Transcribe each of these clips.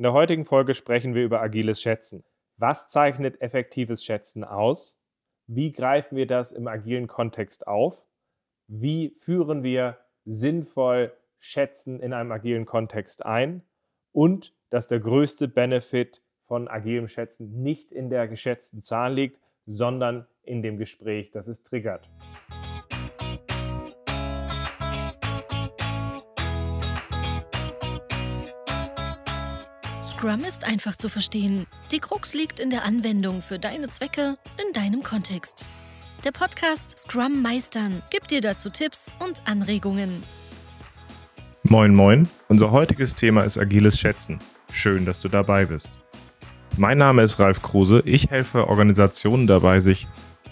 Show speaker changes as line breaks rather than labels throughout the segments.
In der heutigen Folge sprechen wir über agiles Schätzen. Was zeichnet effektives Schätzen aus? Wie greifen wir das im agilen Kontext auf? Wie führen wir sinnvoll Schätzen in einem agilen Kontext ein? Und dass der größte Benefit von agilem Schätzen nicht in der geschätzten Zahl liegt, sondern in dem Gespräch, das es triggert.
Scrum ist einfach zu verstehen. Die Krux liegt in der Anwendung für deine Zwecke in deinem Kontext. Der Podcast Scrum Meistern gibt dir dazu Tipps und Anregungen.
Moin, moin. Unser heutiges Thema ist agiles Schätzen. Schön, dass du dabei bist. Mein Name ist Ralf Kruse. Ich helfe Organisationen dabei, sich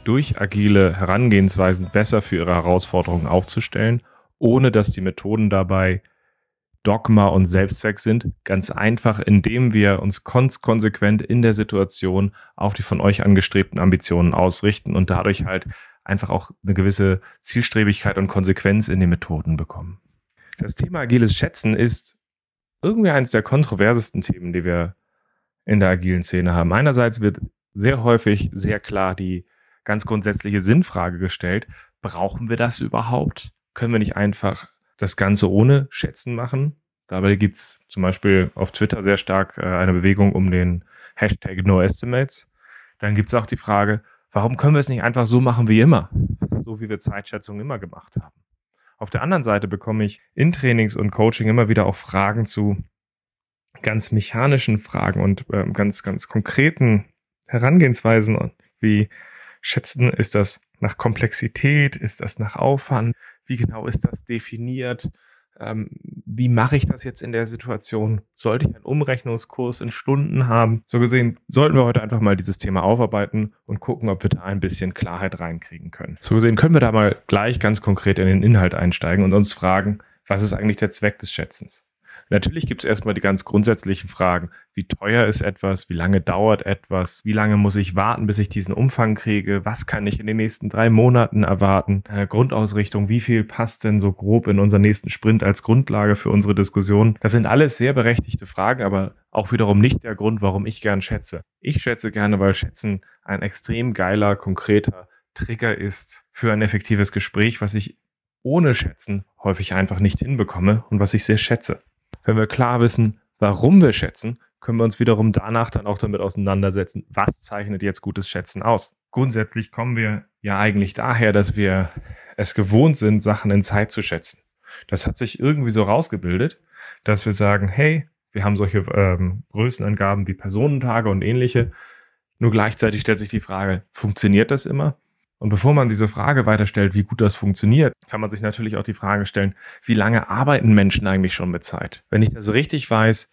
durch agile Herangehensweisen besser für ihre Herausforderungen aufzustellen, ohne dass die Methoden dabei Dogma und Selbstzweck sind. Ganz einfach, indem wir uns konsequent in der Situation auf die von euch angestrebten Ambitionen ausrichten und dadurch halt einfach auch eine gewisse Zielstrebigkeit und Konsequenz in den Methoden bekommen. Das Thema agiles Schätzen ist irgendwie eines der kontroversesten Themen, die wir in der agilen Szene haben. Einerseits wird sehr häufig sehr klar die ganz grundsätzliche Sinnfrage gestellt. Brauchen wir das überhaupt? Können wir nicht einfach das Ganze ohne Schätzen machen. Dabei gibt es zum Beispiel auf Twitter sehr stark äh, eine Bewegung um den Hashtag NoEstimates. Dann gibt es auch die Frage, warum können wir es nicht einfach so machen wie immer? So wie wir Zeitschätzungen immer gemacht haben. Auf der anderen Seite bekomme ich in Trainings und Coaching immer wieder auch Fragen zu ganz mechanischen Fragen und äh, ganz, ganz konkreten Herangehensweisen, wie schätzen, ist das nach Komplexität, ist das nach Aufwand, wie genau ist das definiert? Ähm, wie mache ich das jetzt in der Situation? Sollte ich einen Umrechnungskurs in Stunden haben? So gesehen sollten wir heute einfach mal dieses Thema aufarbeiten und gucken, ob wir da ein bisschen Klarheit reinkriegen können. So gesehen können wir da mal gleich ganz konkret in den Inhalt einsteigen und uns fragen, was ist eigentlich der Zweck des Schätzens? Natürlich gibt es erstmal die ganz grundsätzlichen Fragen. Wie teuer ist etwas? Wie lange dauert etwas? Wie lange muss ich warten, bis ich diesen Umfang kriege? Was kann ich in den nächsten drei Monaten erwarten? Äh, Grundausrichtung, wie viel passt denn so grob in unseren nächsten Sprint als Grundlage für unsere Diskussion? Das sind alles sehr berechtigte Fragen, aber auch wiederum nicht der Grund, warum ich gern schätze. Ich schätze gerne, weil Schätzen ein extrem geiler, konkreter Trigger ist für ein effektives Gespräch, was ich ohne Schätzen häufig einfach nicht hinbekomme und was ich sehr schätze. Wenn wir klar wissen, warum wir schätzen, können wir uns wiederum danach dann auch damit auseinandersetzen, was zeichnet jetzt gutes Schätzen aus. Grundsätzlich kommen wir ja eigentlich daher, dass wir es gewohnt sind, Sachen in Zeit zu schätzen. Das hat sich irgendwie so rausgebildet, dass wir sagen, hey, wir haben solche ähm, Größenangaben wie Personentage und ähnliche. Nur gleichzeitig stellt sich die Frage, funktioniert das immer? Und bevor man diese Frage weiterstellt, wie gut das funktioniert, kann man sich natürlich auch die Frage stellen, wie lange arbeiten Menschen eigentlich schon mit Zeit? Wenn ich das richtig weiß,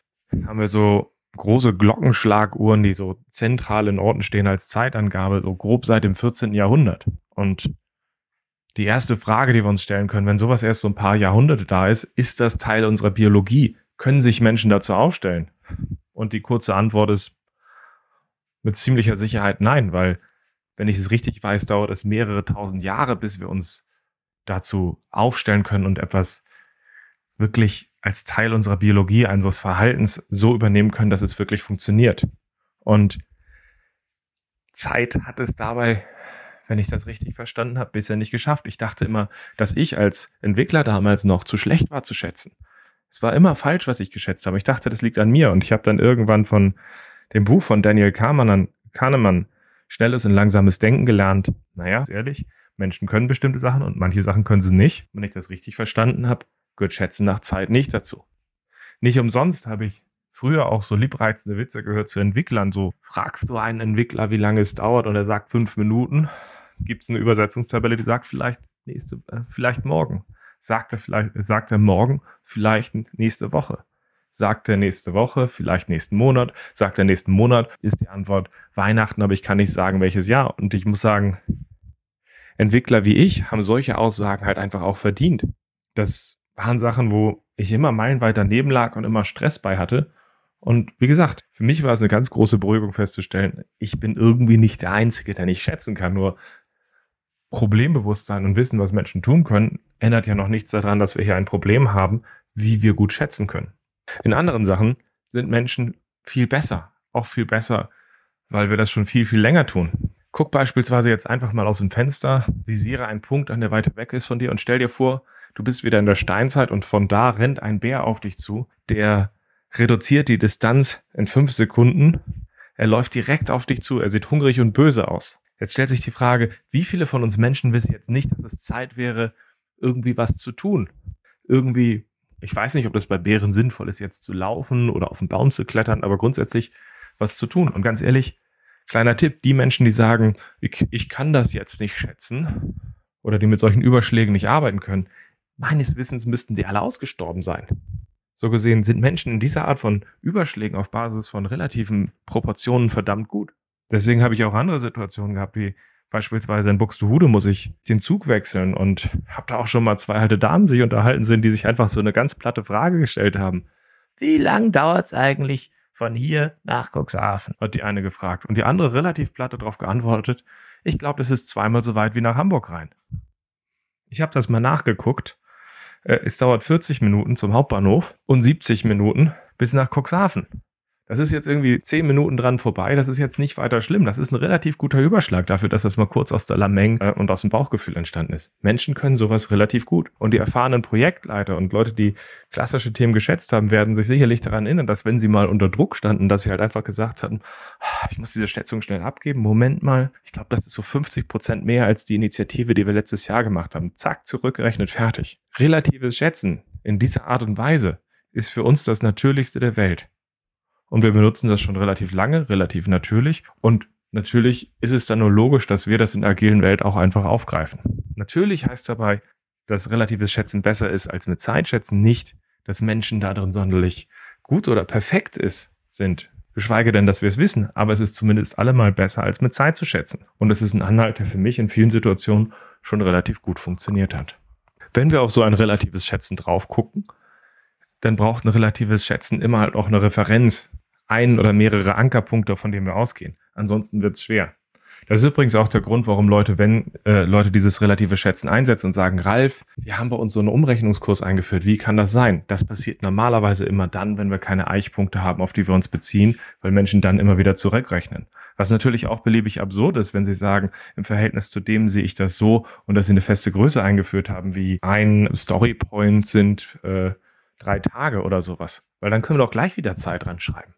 haben wir so große Glockenschlaguhren, die so zentral in Orten stehen als Zeitangabe, so grob seit dem 14. Jahrhundert. Und die erste Frage, die wir uns stellen können, wenn sowas erst so ein paar Jahrhunderte da ist, ist das Teil unserer Biologie? Können sich Menschen dazu aufstellen? Und die kurze Antwort ist mit ziemlicher Sicherheit nein, weil wenn ich es richtig weiß, dauert es mehrere tausend Jahre, bis wir uns dazu aufstellen können und etwas wirklich als Teil unserer Biologie, unseres Verhaltens so übernehmen können, dass es wirklich funktioniert. Und Zeit hat es dabei, wenn ich das richtig verstanden habe, bisher nicht geschafft. Ich dachte immer, dass ich als Entwickler damals noch zu schlecht war zu schätzen. Es war immer falsch, was ich geschätzt habe. Ich dachte, das liegt an mir. Und ich habe dann irgendwann von dem Buch von Daniel Kahnemann, Kahnemann schnelles und langsames Denken gelernt. Naja, ehrlich, Menschen können bestimmte Sachen und manche Sachen können sie nicht. Wenn ich das richtig verstanden habe, gehört Schätzen nach Zeit nicht dazu. Nicht umsonst habe ich früher auch so liebreizende Witze gehört zu Entwicklern. So fragst du einen Entwickler, wie lange es dauert und er sagt fünf Minuten. Gibt es eine Übersetzungstabelle, die sagt vielleicht nächste, äh, vielleicht morgen. Sagt er vielleicht, sagt er morgen, vielleicht nächste Woche. Sagt er nächste Woche, vielleicht nächsten Monat. Sagt er nächsten Monat, ist die Antwort Weihnachten, aber ich kann nicht sagen, welches Jahr. Und ich muss sagen, Entwickler wie ich haben solche Aussagen halt einfach auch verdient. Das waren Sachen, wo ich immer meilenweit daneben lag und immer Stress bei hatte. Und wie gesagt, für mich war es eine ganz große Beruhigung festzustellen, ich bin irgendwie nicht der Einzige, der nicht schätzen kann. Nur Problembewusstsein und Wissen, was Menschen tun können, ändert ja noch nichts daran, dass wir hier ein Problem haben, wie wir gut schätzen können. In anderen Sachen sind Menschen viel besser. Auch viel besser, weil wir das schon viel, viel länger tun. Guck beispielsweise jetzt einfach mal aus dem Fenster, visiere einen Punkt an, der weiter weg ist von dir und stell dir vor, du bist wieder in der Steinzeit und von da rennt ein Bär auf dich zu, der reduziert die Distanz in fünf Sekunden. Er läuft direkt auf dich zu, er sieht hungrig und böse aus. Jetzt stellt sich die Frage, wie viele von uns Menschen wissen jetzt nicht, dass es Zeit wäre, irgendwie was zu tun? Irgendwie, ich weiß nicht, ob das bei Bären sinnvoll ist, jetzt zu laufen oder auf den Baum zu klettern, aber grundsätzlich was zu tun. Und ganz ehrlich, kleiner Tipp, die Menschen, die sagen, ich, ich kann das jetzt nicht schätzen oder die mit solchen Überschlägen nicht arbeiten können, meines Wissens müssten die alle ausgestorben sein. So gesehen sind Menschen in dieser Art von Überschlägen auf Basis von relativen Proportionen verdammt gut. Deswegen habe ich auch andere Situationen gehabt, wie beispielsweise in Buxtehude muss ich den Zug wechseln und habe da auch schon mal zwei alte Damen sich unterhalten sind, die sich einfach so eine ganz platte Frage gestellt haben. Wie lang dauert es eigentlich von hier nach Cuxhaven? Hat die eine gefragt. Und die andere relativ platte darauf geantwortet, ich glaube, das ist zweimal so weit wie nach Hamburg rein. Ich habe das mal nachgeguckt. Äh, es dauert 40 Minuten zum Hauptbahnhof und 70 Minuten bis nach Cuxhaven. Das ist jetzt irgendwie zehn Minuten dran vorbei. Das ist jetzt nicht weiter schlimm. Das ist ein relativ guter Überschlag dafür, dass das mal kurz aus der Lameng äh, und aus dem Bauchgefühl entstanden ist. Menschen können sowas relativ gut. Und die erfahrenen Projektleiter und Leute, die klassische Themen geschätzt haben, werden sich sicherlich daran erinnern, dass wenn sie mal unter Druck standen, dass sie halt einfach gesagt hatten, ah, ich muss diese Schätzung schnell abgeben. Moment mal, ich glaube, das ist so 50 Prozent mehr als die Initiative, die wir letztes Jahr gemacht haben. Zack, zurückgerechnet, fertig. Relatives Schätzen in dieser Art und Weise ist für uns das Natürlichste der Welt. Und wir benutzen das schon relativ lange, relativ natürlich. Und natürlich ist es dann nur logisch, dass wir das in der agilen Welt auch einfach aufgreifen. Natürlich heißt dabei, dass relatives Schätzen besser ist als mit Zeitschätzen nicht, dass Menschen darin sonderlich gut oder perfekt ist, sind. Geschweige denn, dass wir es wissen, aber es ist zumindest allemal besser, als mit Zeit zu schätzen. Und es ist ein Anhalt, der für mich in vielen Situationen schon relativ gut funktioniert hat. Wenn wir auf so ein relatives Schätzen drauf gucken, dann braucht ein relatives Schätzen immer halt auch eine Referenz, ein oder mehrere Ankerpunkte, von denen wir ausgehen. Ansonsten wird es schwer. Das ist übrigens auch der Grund, warum Leute, wenn äh, Leute dieses relative Schätzen einsetzen und sagen, Ralf, wir haben bei uns so einen Umrechnungskurs eingeführt, wie kann das sein? Das passiert normalerweise immer dann, wenn wir keine Eichpunkte haben, auf die wir uns beziehen, weil Menschen dann immer wieder zurückrechnen. Was natürlich auch beliebig absurd ist, wenn sie sagen, im Verhältnis zu dem sehe ich das so und dass sie eine feste Größe eingeführt haben, wie ein Storypoint sind äh, drei Tage oder sowas. Weil dann können wir doch gleich wieder Zeit dran schreiben.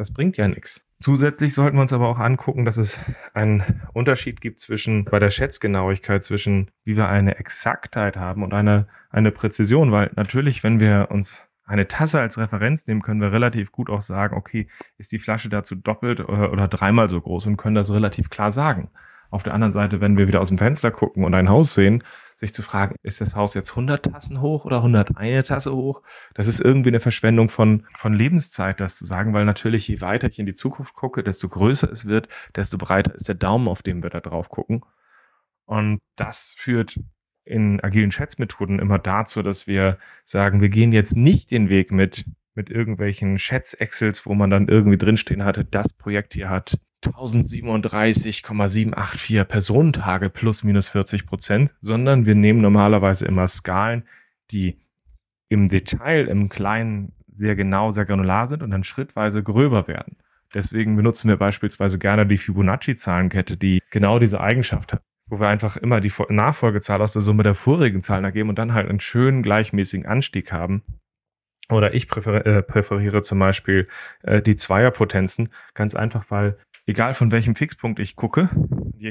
Das bringt ja nichts. Zusätzlich sollten wir uns aber auch angucken, dass es einen Unterschied gibt zwischen bei der Schätzgenauigkeit zwischen wie wir eine Exaktheit haben und eine, eine Präzision, weil natürlich, wenn wir uns eine Tasse als Referenz nehmen, können wir relativ gut auch sagen, okay, ist die Flasche dazu doppelt oder, oder dreimal so groß und können das relativ klar sagen. Auf der anderen Seite, wenn wir wieder aus dem Fenster gucken und ein Haus sehen, sich zu fragen, ist das Haus jetzt 100 Tassen hoch oder 101 Tasse hoch? Das ist irgendwie eine Verschwendung von, von Lebenszeit, das zu sagen, weil natürlich je weiter ich in die Zukunft gucke, desto größer es wird, desto breiter ist der Daumen, auf dem wir da drauf gucken. Und das führt in agilen Schätzmethoden immer dazu, dass wir sagen, wir gehen jetzt nicht den Weg mit, mit irgendwelchen Schätz-Excels, wo man dann irgendwie drinstehen hatte, das Projekt hier hat 1037,784 Personentage plus minus 40 Prozent, sondern wir nehmen normalerweise immer Skalen, die im Detail, im Kleinen sehr genau, sehr granular sind und dann schrittweise gröber werden. Deswegen benutzen wir beispielsweise gerne die Fibonacci-Zahlenkette, die genau diese Eigenschaft hat, wo wir einfach immer die Nachfolgezahl aus der Summe der vorigen Zahlen ergeben und dann halt einen schönen gleichmäßigen Anstieg haben. Oder ich präferiere, äh, präferiere zum Beispiel äh, die Zweierpotenzen, ganz einfach, weil egal von welchem Fixpunkt ich gucke,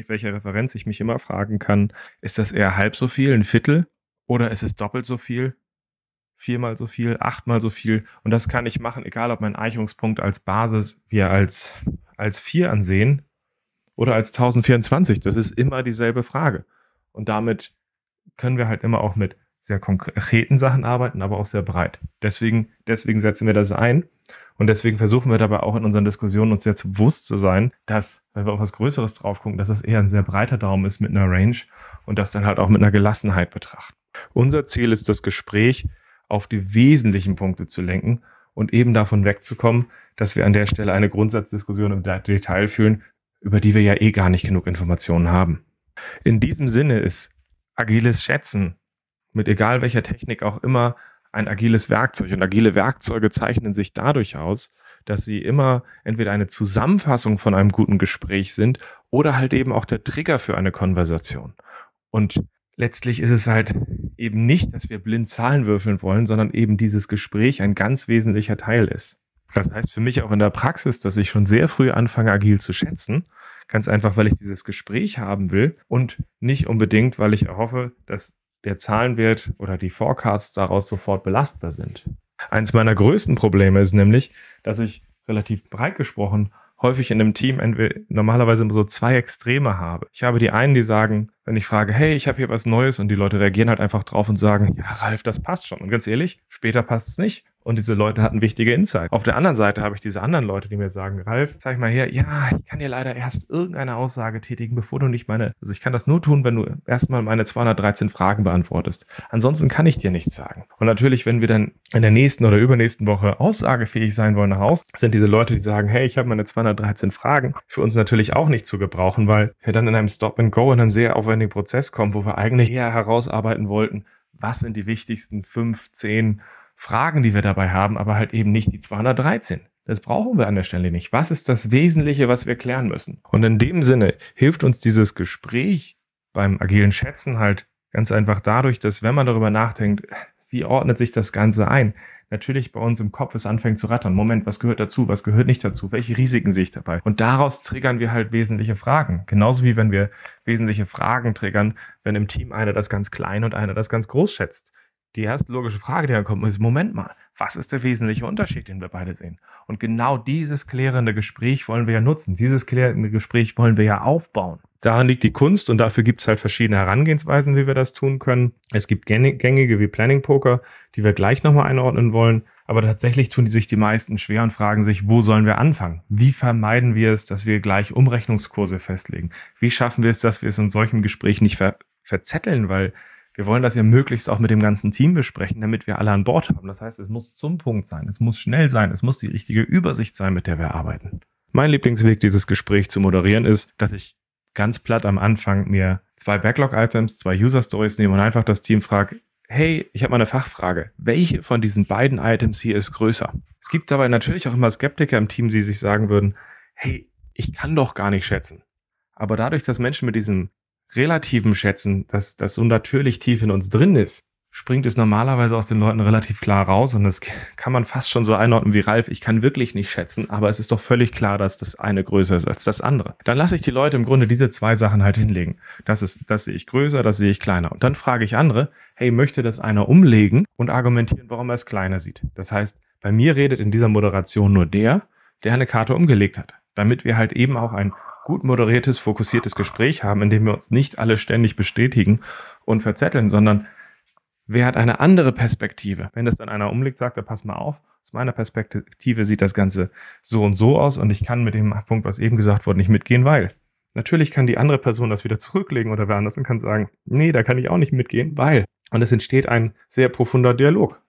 welche Referenz ich mich immer fragen kann, ist das eher halb so viel, ein Viertel oder ist es doppelt so viel, viermal so viel, achtmal so viel? Und das kann ich machen, egal ob mein Eichungspunkt als Basis wir als, als 4 ansehen oder als 1024, das ist immer dieselbe Frage. Und damit können wir halt immer auch mit sehr konkreten Sachen arbeiten, aber auch sehr breit. Deswegen, deswegen setzen wir das ein und deswegen versuchen wir dabei auch in unseren Diskussionen uns zu bewusst zu sein, dass, wenn wir auf was Größeres drauf gucken, dass das eher ein sehr breiter Daumen ist mit einer Range und das dann halt auch mit einer Gelassenheit betrachten. Unser Ziel ist, das Gespräch auf die wesentlichen Punkte zu lenken und eben davon wegzukommen, dass wir an der Stelle eine Grundsatzdiskussion im Detail führen, über die wir ja eh gar nicht genug Informationen haben. In diesem Sinne ist agiles Schätzen mit egal welcher Technik auch immer ein agiles Werkzeug. Und agile Werkzeuge zeichnen sich dadurch aus, dass sie immer entweder eine Zusammenfassung von einem guten Gespräch sind oder halt eben auch der Trigger für eine Konversation. Und letztlich ist es halt eben nicht, dass wir blind Zahlen würfeln wollen, sondern eben dieses Gespräch ein ganz wesentlicher Teil ist. Das heißt für mich auch in der Praxis, dass ich schon sehr früh anfange, agil zu schätzen. Ganz einfach, weil ich dieses Gespräch haben will und nicht unbedingt, weil ich erhoffe, dass der Zahlenwert oder die Forecasts daraus sofort belastbar sind. Eins meiner größten Probleme ist nämlich, dass ich relativ breit gesprochen häufig in einem Team normalerweise so zwei Extreme habe. Ich habe die einen, die sagen, wenn ich frage, hey, ich habe hier was Neues und die Leute reagieren halt einfach drauf und sagen, ja, Ralf, das passt schon. Und ganz ehrlich, später passt es nicht. Und diese Leute hatten wichtige Insights. Auf der anderen Seite habe ich diese anderen Leute, die mir sagen, Ralf, zeig mal her, ja, ich kann dir leider erst irgendeine Aussage tätigen, bevor du nicht meine, also ich kann das nur tun, wenn du erstmal meine 213 Fragen beantwortest. Ansonsten kann ich dir nichts sagen. Und natürlich, wenn wir dann in der nächsten oder übernächsten Woche aussagefähig sein wollen nach Hause, sind diese Leute, die sagen, hey, ich habe meine 213 Fragen, für uns natürlich auch nicht zu gebrauchen, weil wir dann in einem Stop and Go in einem sehr aufwendigen Prozess kommen, wo wir eigentlich eher herausarbeiten wollten, was sind die wichtigsten fünf, zehn Fragen, die wir dabei haben, aber halt eben nicht die 213. Das brauchen wir an der Stelle nicht. Was ist das Wesentliche, was wir klären müssen? Und in dem Sinne hilft uns dieses Gespräch beim agilen Schätzen halt ganz einfach dadurch, dass wenn man darüber nachdenkt, wie ordnet sich das Ganze ein, natürlich bei uns im Kopf es anfängt zu rattern. Moment, was gehört dazu, was gehört nicht dazu, welche Risiken sehe ich dabei? Und daraus triggern wir halt wesentliche Fragen. Genauso wie wenn wir wesentliche Fragen triggern, wenn im Team einer das ganz klein und einer das ganz groß schätzt die erste logische Frage, die dann kommt, ist, Moment mal, was ist der wesentliche Unterschied, den wir beide sehen? Und genau dieses klärende Gespräch wollen wir ja nutzen. Dieses klärende Gespräch wollen wir ja aufbauen. Daran liegt die Kunst und dafür gibt es halt verschiedene Herangehensweisen, wie wir das tun können. Es gibt gängige wie Planning Poker, die wir gleich nochmal einordnen wollen. Aber tatsächlich tun die sich die meisten schwer und fragen sich, wo sollen wir anfangen? Wie vermeiden wir es, dass wir gleich Umrechnungskurse festlegen? Wie schaffen wir es, dass wir es in solchen Gesprächen nicht ver verzetteln? Weil wir wollen das ja möglichst auch mit dem ganzen Team besprechen, damit wir alle an Bord haben. Das heißt, es muss zum Punkt sein, es muss schnell sein, es muss die richtige Übersicht sein, mit der wir arbeiten. Mein Lieblingsweg, dieses Gespräch zu moderieren, ist, dass ich ganz platt am Anfang mir zwei Backlog-Items, zwei User-Stories nehme und einfach das Team frage, hey, ich habe mal eine Fachfrage. Welche von diesen beiden Items hier ist größer? Es gibt dabei natürlich auch immer Skeptiker im Team, die sich sagen würden, hey, ich kann doch gar nicht schätzen. Aber dadurch, dass Menschen mit diesem relativen Schätzen, dass das so natürlich tief in uns drin ist, springt es normalerweise aus den Leuten relativ klar raus und das kann man fast schon so einordnen wie Ralf. Ich kann wirklich nicht schätzen, aber es ist doch völlig klar, dass das eine größer ist als das andere. Dann lasse ich die Leute im Grunde diese zwei Sachen halt hinlegen. Das ist, das sehe ich größer, das sehe ich kleiner. Und dann frage ich andere, hey, möchte das einer umlegen und argumentieren, warum er es kleiner sieht? Das heißt, bei mir redet in dieser Moderation nur der, der eine Karte umgelegt hat, damit wir halt eben auch ein gut moderiertes, fokussiertes Gespräch haben, in dem wir uns nicht alle ständig bestätigen und verzetteln, sondern wer hat eine andere Perspektive? Wenn das dann einer umlegt, sagt er, pass mal auf, aus meiner Perspektive sieht das Ganze so und so aus und ich kann mit dem Punkt, was eben gesagt wurde, nicht mitgehen, weil natürlich kann die andere Person das wieder zurücklegen oder wer anders und kann sagen, nee, da kann ich auch nicht mitgehen, weil. Und es entsteht ein sehr profunder Dialog.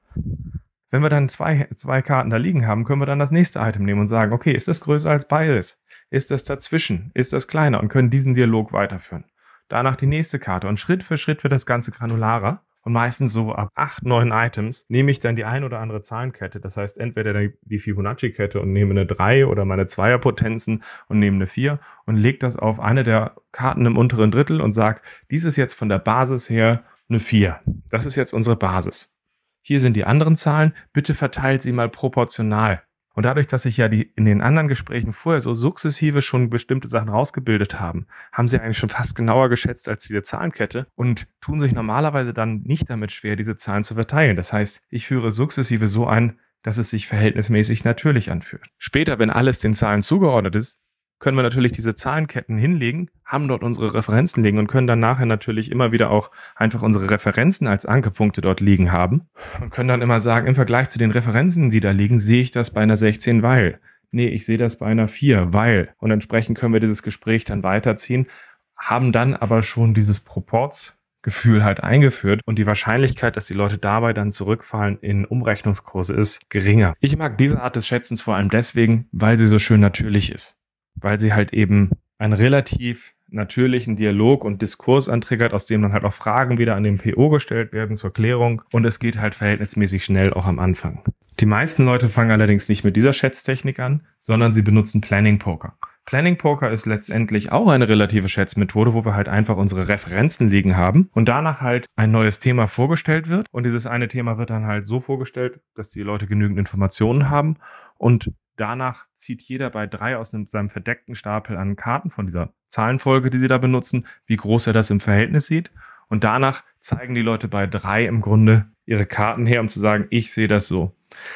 Wenn wir dann zwei, zwei Karten da liegen haben, können wir dann das nächste Item nehmen und sagen, okay, ist das größer als beides? Ist das dazwischen? Ist das kleiner? Und können diesen Dialog weiterführen. Danach die nächste Karte und Schritt für Schritt wird das Ganze granularer. Und meistens so ab acht, neun Items nehme ich dann die ein oder andere Zahlenkette. Das heißt, entweder die Fibonacci-Kette und nehme eine 3 oder meine Zweierpotenzen und nehme eine 4 und lege das auf eine der Karten im unteren Drittel und sage, dies ist jetzt von der Basis her eine 4. Das ist jetzt unsere Basis. Hier sind die anderen Zahlen. Bitte verteilt sie mal proportional. Und dadurch, dass sich ja die in den anderen Gesprächen vorher so sukzessive schon bestimmte Sachen rausgebildet haben, haben sie eigentlich schon fast genauer geschätzt als diese Zahlenkette und tun sich normalerweise dann nicht damit schwer, diese Zahlen zu verteilen. Das heißt, ich führe sukzessive so ein, dass es sich verhältnismäßig natürlich anfühlt. Später, wenn alles den Zahlen zugeordnet ist, können wir natürlich diese Zahlenketten hinlegen, haben dort unsere Referenzen liegen und können dann nachher natürlich immer wieder auch einfach unsere Referenzen als Ankerpunkte dort liegen haben und können dann immer sagen, im Vergleich zu den Referenzen, die da liegen, sehe ich das bei einer 16, weil. Nee, ich sehe das bei einer 4, weil. Und entsprechend können wir dieses Gespräch dann weiterziehen, haben dann aber schon dieses Proports Gefühl halt eingeführt und die Wahrscheinlichkeit, dass die Leute dabei dann zurückfallen in Umrechnungskurse ist geringer. Ich mag diese Art des Schätzens vor allem deswegen, weil sie so schön natürlich ist weil sie halt eben ein relativ natürlichen Dialog und Diskurs antriggert, aus dem dann halt auch Fragen wieder an den PO gestellt werden zur Klärung. Und es geht halt verhältnismäßig schnell auch am Anfang. Die meisten Leute fangen allerdings nicht mit dieser Schätztechnik an, sondern sie benutzen Planning Poker. Planning Poker ist letztendlich auch eine relative Schätzmethode, wo wir halt einfach unsere Referenzen liegen haben und danach halt ein neues Thema vorgestellt wird. Und dieses eine Thema wird dann halt so vorgestellt, dass die Leute genügend Informationen haben und danach zieht jeder bei drei aus einem, seinem verdeckten Stapel an Karten von dieser Zahlenfolge, die sie da benutzen, wie groß er das im Verhältnis sieht. Und danach zeigen die Leute bei drei im Grunde ihre Karten her, um zu sagen, ich sehe das so.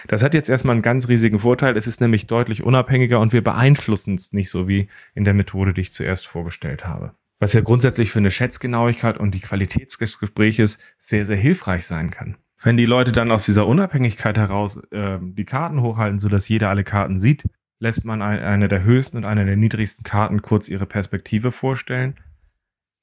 Das hat jetzt erstmal einen ganz riesigen Vorteil. Es ist nämlich deutlich unabhängiger und wir beeinflussen es nicht so wie in der Methode, die ich zuerst vorgestellt habe. Was ja grundsätzlich für eine Schätzgenauigkeit und die Qualität des Gespräches sehr, sehr hilfreich sein kann. Wenn die Leute dann aus dieser Unabhängigkeit heraus äh, die Karten hochhalten, sodass jeder alle Karten sieht, lässt man eine der höchsten und eine der niedrigsten Karten kurz ihre Perspektive vorstellen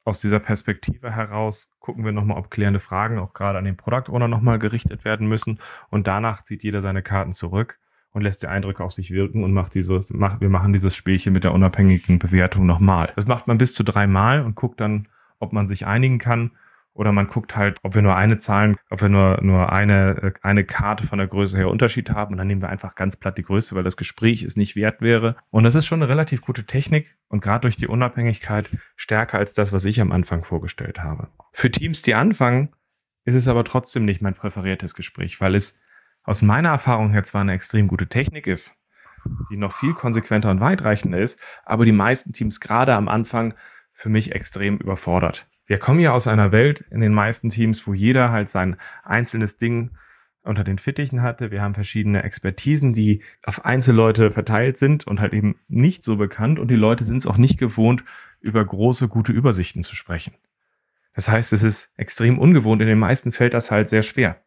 aus dieser Perspektive heraus gucken wir nochmal, ob klärende Fragen auch gerade an den Product Owner nochmal gerichtet werden müssen. Und danach zieht jeder seine Karten zurück und lässt die Eindrücke auf sich wirken und macht dieses, macht, wir machen dieses Spielchen mit der unabhängigen Bewertung nochmal. Das macht man bis zu dreimal und guckt dann, ob man sich einigen kann oder man guckt halt, ob wir nur eine Zahlen, ob wir nur, nur eine, eine Karte von der Größe her Unterschied haben. Und dann nehmen wir einfach ganz platt die Größe, weil das Gespräch es nicht wert wäre. Und das ist schon eine relativ gute Technik und gerade durch die Unabhängigkeit stärker als das, was ich am Anfang vorgestellt habe. Für Teams, die anfangen, ist es aber trotzdem nicht mein präferiertes Gespräch, weil es aus meiner Erfahrung her zwar eine extrem gute Technik ist, die noch viel konsequenter und weitreichender ist, aber die meisten Teams gerade am Anfang für mich extrem überfordert wir kommen ja aus einer Welt in den meisten Teams, wo jeder halt sein einzelnes Ding unter den Fittichen hatte. Wir haben verschiedene Expertisen, die auf Einzelleute verteilt sind und halt eben nicht so bekannt. Und die Leute sind es auch nicht gewohnt, über große, gute Übersichten zu sprechen. Das heißt, es ist extrem ungewohnt. In den meisten fällt das halt sehr schwer.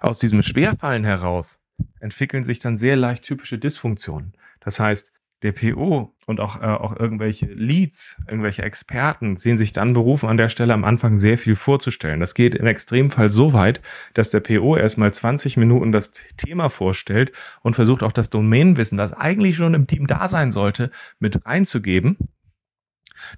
Aus diesem Schwerfallen heraus entwickeln sich dann sehr leicht typische Dysfunktionen. Das heißt, der PO und auch, äh, auch irgendwelche Leads, irgendwelche Experten sehen sich dann berufen, an der Stelle am Anfang sehr viel vorzustellen. Das geht im Extremfall so weit, dass der PO erstmal 20 Minuten das Thema vorstellt und versucht auch das Domänenwissen, das eigentlich schon im Team da sein sollte, mit reinzugeben,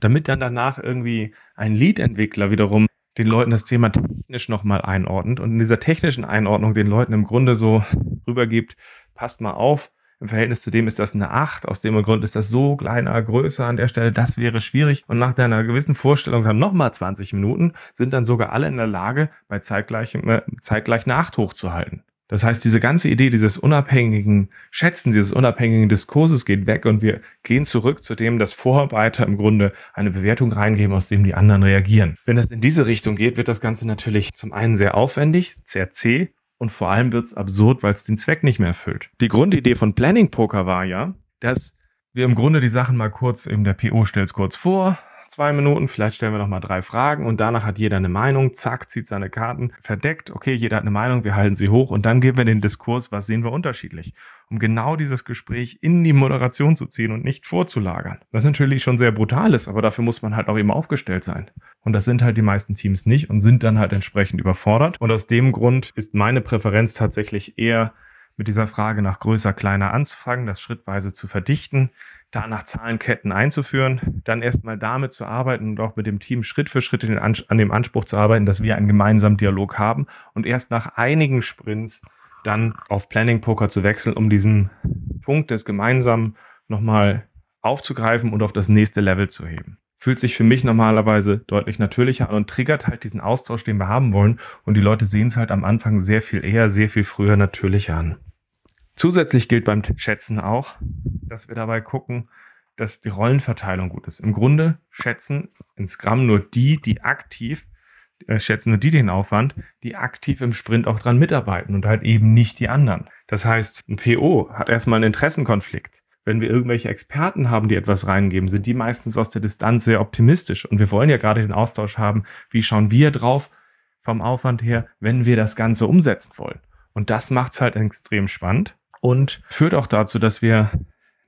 damit dann danach irgendwie ein Lead-Entwickler wiederum den Leuten das Thema technisch nochmal einordnet und in dieser technischen Einordnung den Leuten im Grunde so rübergibt, passt mal auf, im Verhältnis zu dem ist das eine 8. Aus dem Grund ist das so kleiner, größer an der Stelle. Das wäre schwierig. Und nach deiner gewissen Vorstellung dann nochmal 20 Minuten sind dann sogar alle in der Lage, bei zeitgleichem, äh, zeitgleich eine 8 hochzuhalten. Das heißt, diese ganze Idee dieses unabhängigen Schätzen, dieses unabhängigen Diskurses geht weg und wir gehen zurück zu dem, dass Vorarbeiter im Grunde eine Bewertung reingeben, aus dem die anderen reagieren. Wenn es in diese Richtung geht, wird das Ganze natürlich zum einen sehr aufwendig, sehr zäh und vor allem wird es absurd, weil es den Zweck nicht mehr erfüllt. Die Grundidee von Planning Poker war ja, dass wir im Grunde die Sachen mal kurz, eben der PO stellt es kurz vor, zwei Minuten, vielleicht stellen wir noch mal drei Fragen und danach hat jeder eine Meinung, zack, zieht seine Karten verdeckt, okay, jeder hat eine Meinung, wir halten sie hoch und dann geben wir den Diskurs, was sehen wir unterschiedlich, um genau dieses Gespräch in die Moderation zu ziehen und nicht vorzulagern. Was natürlich schon sehr brutal ist, aber dafür muss man halt auch eben aufgestellt sein. Und das sind halt die meisten Teams nicht und sind dann halt entsprechend überfordert. Und aus dem Grund ist meine Präferenz tatsächlich eher mit dieser Frage nach größer, kleiner anzufangen, das schrittweise zu verdichten, danach Zahlenketten einzuführen, dann erstmal damit zu arbeiten und auch mit dem Team Schritt für Schritt an dem Anspruch zu arbeiten, dass wir einen gemeinsamen Dialog haben und erst nach einigen Sprints dann auf Planning Poker zu wechseln, um diesen Punkt des Gemeinsamen nochmal aufzugreifen und auf das nächste Level zu heben. Fühlt sich für mich normalerweise deutlich natürlicher an und triggert halt diesen Austausch, den wir haben wollen. Und die Leute sehen es halt am Anfang sehr viel eher, sehr viel früher natürlicher an. Zusätzlich gilt beim Schätzen auch, dass wir dabei gucken, dass die Rollenverteilung gut ist. Im Grunde schätzen in Scrum nur die, die aktiv, äh, schätzen nur die den Aufwand, die aktiv im Sprint auch dran mitarbeiten und halt eben nicht die anderen. Das heißt, ein PO hat erstmal einen Interessenkonflikt. Wenn wir irgendwelche Experten haben, die etwas reingeben, sind die meistens aus der Distanz sehr optimistisch. Und wir wollen ja gerade den Austausch haben, wie schauen wir drauf vom Aufwand her, wenn wir das Ganze umsetzen wollen. Und das macht es halt extrem spannend und führt auch dazu, dass wir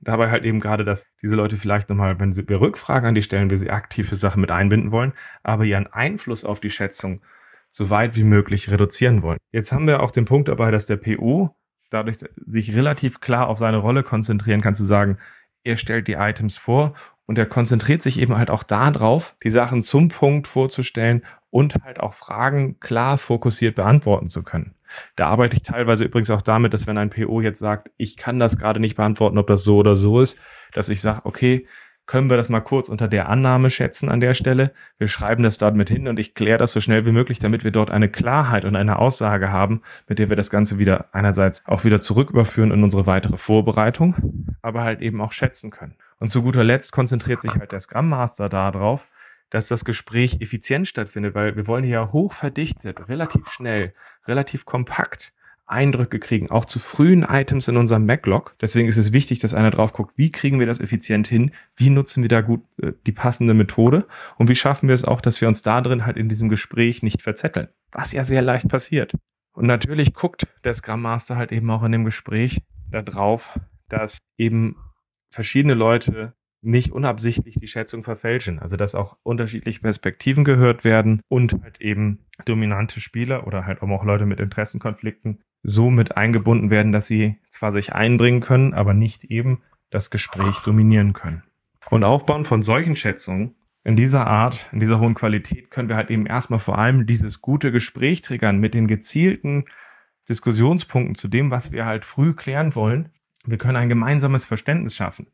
dabei halt eben gerade, dass diese Leute vielleicht nochmal, wenn sie wir Rückfragen an die stellen, wir sie aktiv für Sachen mit einbinden wollen, aber ihren Einfluss auf die Schätzung so weit wie möglich reduzieren wollen. Jetzt haben wir auch den Punkt dabei, dass der PO dadurch sich relativ klar auf seine Rolle konzentrieren kann, zu sagen, er stellt die Items vor Und er konzentriert sich eben halt auch darauf, die Sachen zum Punkt vorzustellen und halt auch Fragen klar fokussiert beantworten zu können. Da arbeite ich teilweise übrigens auch damit, dass wenn ein PO jetzt sagt, ich kann das gerade nicht beantworten, ob das so oder so ist, dass ich sage, okay, können wir das mal kurz unter der Annahme schätzen an der Stelle. Wir schreiben das dort mit hin und ich kläre das so schnell wie möglich, damit wir dort eine Klarheit und eine Aussage haben, mit der wir das Ganze wieder einerseits auch wieder zurück überführen in unsere weitere Vorbereitung, aber halt eben auch schätzen können. Und zu guter Letzt konzentriert sich halt der Scrum Master darauf, dass das Gespräch effizient stattfindet, weil wir wollen hier hoch verdichtet, relativ schnell, relativ kompakt Eindrücke kriegen, auch zu frühen Items in unserem Backlog. Deswegen ist es wichtig, dass einer drauf guckt, wie kriegen wir das effizient hin, wie nutzen wir da gut äh, die passende Methode und wie schaffen wir es auch, dass wir uns da drin halt in diesem Gespräch nicht verzetteln, was ja sehr leicht passiert. Und natürlich guckt der Scrum Master halt eben auch in dem Gespräch darauf, dass eben verschiedene Leute nicht unabsichtlich die Schätzung verfälschen. Also dass auch unterschiedliche Perspektiven gehört werden und halt eben dominante Spieler oder halt auch Leute mit Interessenkonflikten so mit eingebunden werden, dass sie zwar sich einbringen können, aber nicht eben das Gespräch dominieren können. Und aufbauen von solchen Schätzungen in dieser Art, in dieser hohen Qualität, können wir halt eben erstmal vor allem dieses gute Gespräch triggern mit den gezielten Diskussionspunkten zu dem, was wir halt früh klären wollen. Wir können ein gemeinsames Verständnis schaffen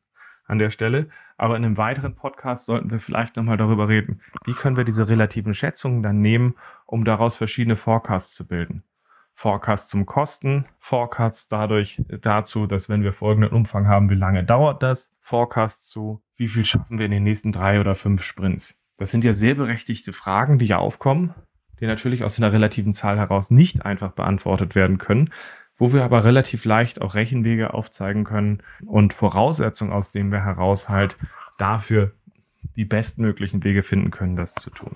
an der Stelle. Aber in einem weiteren Podcast sollten wir vielleicht nochmal darüber reden, wie können wir diese relativen Schätzungen dann nehmen, um daraus verschiedene Forecasts zu bilden. Forecast zum Kosten, Forecast dadurch dazu, dass wenn wir folgenden Umfang haben, wie lange dauert das, Forecast zu, wie viel schaffen wir in den nächsten drei oder fünf Sprints. Das sind ja sehr berechtigte Fragen, die ja aufkommen, die natürlich aus einer relativen Zahl heraus nicht einfach beantwortet werden können, wo wir aber relativ leicht auch Rechenwege aufzeigen können und Voraussetzungen, aus denen wir heraus halt dafür die bestmöglichen Wege finden können, das zu tun.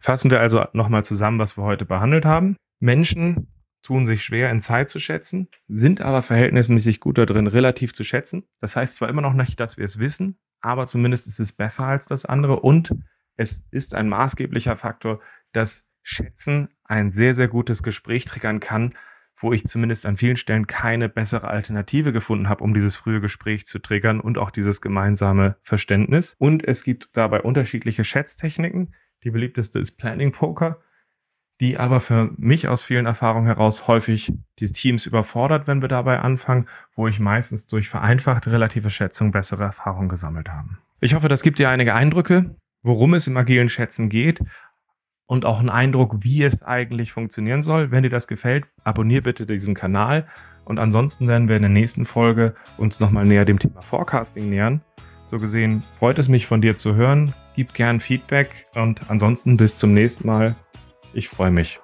Fassen wir also nochmal zusammen, was wir heute behandelt haben. Menschen tun sich schwer in Zeit zu schätzen, sind aber verhältnismäßig gut darin, relativ zu schätzen. Das heißt zwar immer noch nicht, dass wir es wissen, aber zumindest ist es besser als das andere und es ist ein maßgeblicher Faktor, dass Schätzen ein sehr, sehr gutes Gespräch triggern kann, wo ich zumindest an vielen Stellen keine bessere Alternative gefunden habe, um dieses frühe Gespräch zu triggern und auch dieses gemeinsame Verständnis. Und es gibt dabei unterschiedliche Schätztechniken. Die beliebteste ist Planning Poker, die aber für mich aus vielen Erfahrungen heraus häufig die Teams überfordert, wenn wir dabei anfangen, wo ich meistens durch vereinfachte relative Schätzung bessere Erfahrungen gesammelt habe. Ich hoffe, das gibt dir einige Eindrücke, worum es im agilen Schätzen geht und auch einen Eindruck, wie es eigentlich funktionieren soll. Wenn dir das gefällt, abonniere bitte diesen Kanal. Und ansonsten werden wir in der nächsten Folge uns nochmal näher dem Thema Forecasting nähern. So gesehen freut es mich von dir zu hören. Gib gern Feedback und ansonsten bis zum nächsten Mal. Ich freue mich.